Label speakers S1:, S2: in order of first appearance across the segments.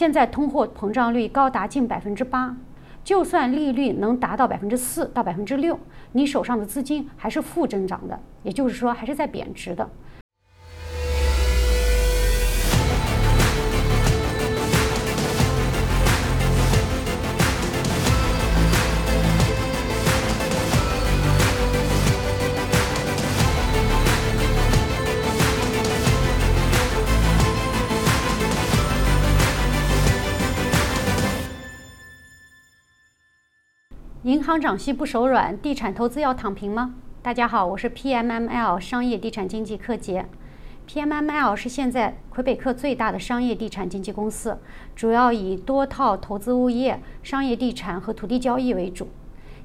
S1: 现在通货膨胀率高达近百分之八，就算利率能达到百分之四到百分之六，你手上的资金还是负增长的，也就是说还是在贬值的。银行涨息不手软，地产投资要躺平吗？大家好，我是 PMML 商业地产经纪柯洁。PMML 是现在魁北克最大的商业地产经纪公司，主要以多套投资物业、商业地产和土地交易为主。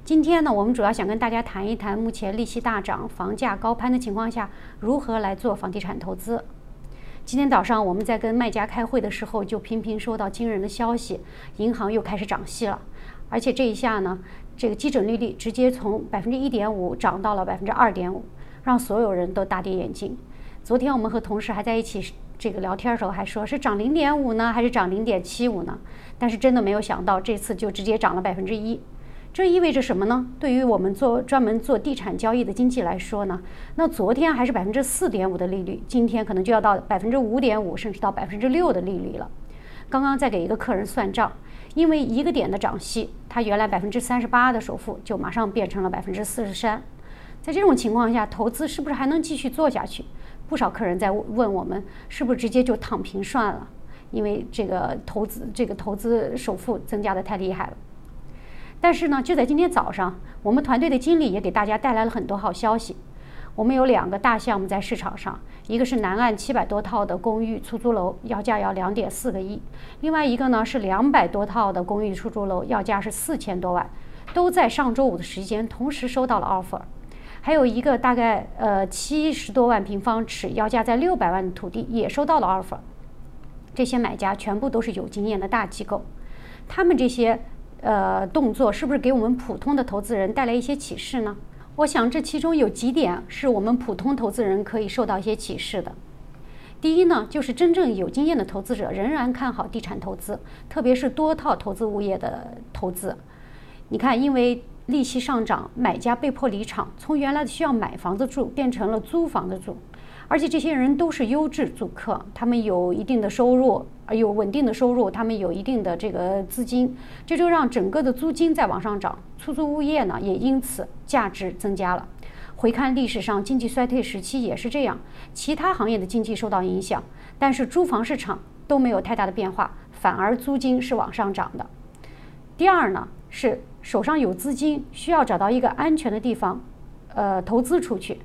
S1: 今天呢，我们主要想跟大家谈一谈，目前利息大涨、房价高攀的情况下，如何来做房地产投资。今天早上我们在跟卖家开会的时候，就频频收到惊人的消息，银行又开始涨息了，而且这一下呢。这个基准利率直接从百分之一点五涨到了百分之二点五，让所有人都大跌眼镜。昨天我们和同事还在一起这个聊天的时候，还说是涨零点五呢，还是涨零点七五呢？但是真的没有想到，这次就直接涨了百分之一。这意味着什么呢？对于我们做专门做地产交易的经济来说呢，那昨天还是百分之四点五的利率，今天可能就要到百分之五点五，甚至到百分之六的利率了。刚刚在给一个客人算账。因为一个点的涨息，它原来百分之三十八的首付就马上变成了百分之四十三。在这种情况下，投资是不是还能继续做下去？不少客人在问我们，是不是直接就躺平算了？因为这个投资这个投资首付增加的太厉害了。但是呢，就在今天早上，我们团队的经理也给大家带来了很多好消息。我们有两个大项目在市场上，一个是南岸七百多套的公寓出租楼，要价要两点四个亿；另外一个呢是两百多套的公寓出租楼，要价是四千多万，都在上周五的时间同时收到了 offer。还有一个大概呃七十多万平方尺，要价在六百万的土地也收到了 offer。这些买家全部都是有经验的大机构，他们这些呃动作是不是给我们普通的投资人带来一些启示呢？我想这其中有几点是我们普通投资人可以受到一些启示的。第一呢，就是真正有经验的投资者仍然看好地产投资，特别是多套投资物业的投资。你看，因为利息上涨，买家被迫离场，从原来的需要买房子住变成了租房子住。而且这些人都是优质租客，他们有一定的收入，有稳定的收入，他们有一定的这个资金，这就让整个的租金在往上涨，出租物业呢也因此价值增加了。回看历史上经济衰退时期也是这样，其他行业的经济受到影响，但是租房市场都没有太大的变化，反而租金是往上涨的。第二呢是手上有资金，需要找到一个安全的地方，呃，投资出去。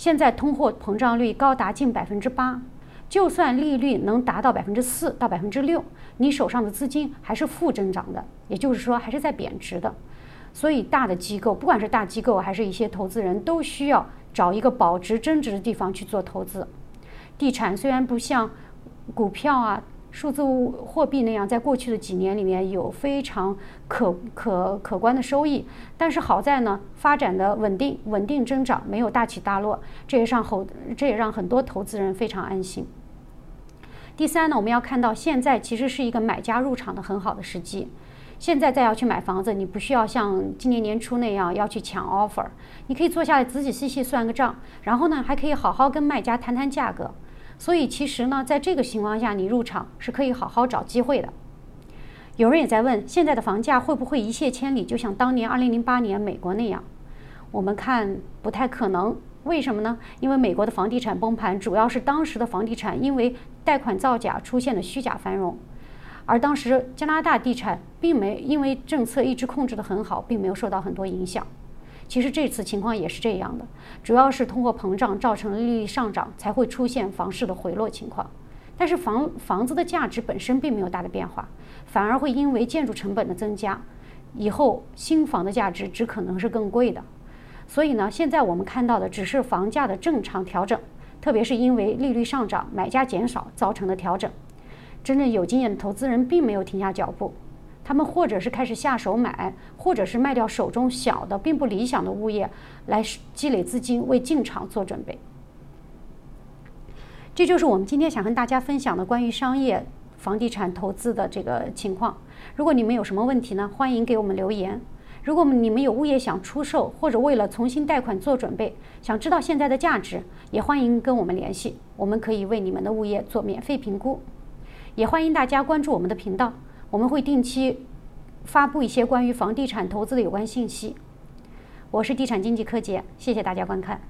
S1: 现在通货膨胀率高达近百分之八，就算利率能达到百分之四到百分之六，你手上的资金还是负增长的，也就是说还是在贬值的。所以大的机构，不管是大机构还是一些投资人，都需要找一个保值增值的地方去做投资。地产虽然不像股票啊。数字货币那样，在过去的几年里面有非常可可可观的收益，但是好在呢，发展的稳定，稳定增长，没有大起大落，这也让后这也让很多投资人非常安心。第三呢，我们要看到现在其实是一个买家入场的很好的时机。现在再要去买房子，你不需要像今年年初那样要去抢 offer，你可以坐下来仔仔细细算个账，然后呢，还可以好好跟卖家谈谈价格。所以其实呢，在这个情况下，你入场是可以好好找机会的。有人也在问，现在的房价会不会一泻千里，就像当年二零零八年美国那样？我们看不太可能。为什么呢？因为美国的房地产崩盘，主要是当时的房地产因为贷款造假出现了虚假繁荣，而当时加拿大地产并没因为政策一直控制得很好，并没有受到很多影响。其实这次情况也是这样的，主要是通货膨胀造成利率上涨，才会出现房市的回落情况。但是房房子的价值本身并没有大的变化，反而会因为建筑成本的增加，以后新房的价值只可能是更贵的。所以呢，现在我们看到的只是房价的正常调整，特别是因为利率上涨、买家减少造成的调整。真正有经验的投资人并没有停下脚步。他们或者是开始下手买，或者是卖掉手中小的并不理想的物业，来积累资金为进场做准备。这就是我们今天想跟大家分享的关于商业房地产投资的这个情况。如果你们有什么问题呢，欢迎给我们留言。如果你们有物业想出售，或者为了重新贷款做准备，想知道现在的价值，也欢迎跟我们联系，我们可以为你们的物业做免费评估。也欢迎大家关注我们的频道，我们会定期发布一些关于房地产投资的有关信息。我是地产经济柯洁，谢谢大家观看。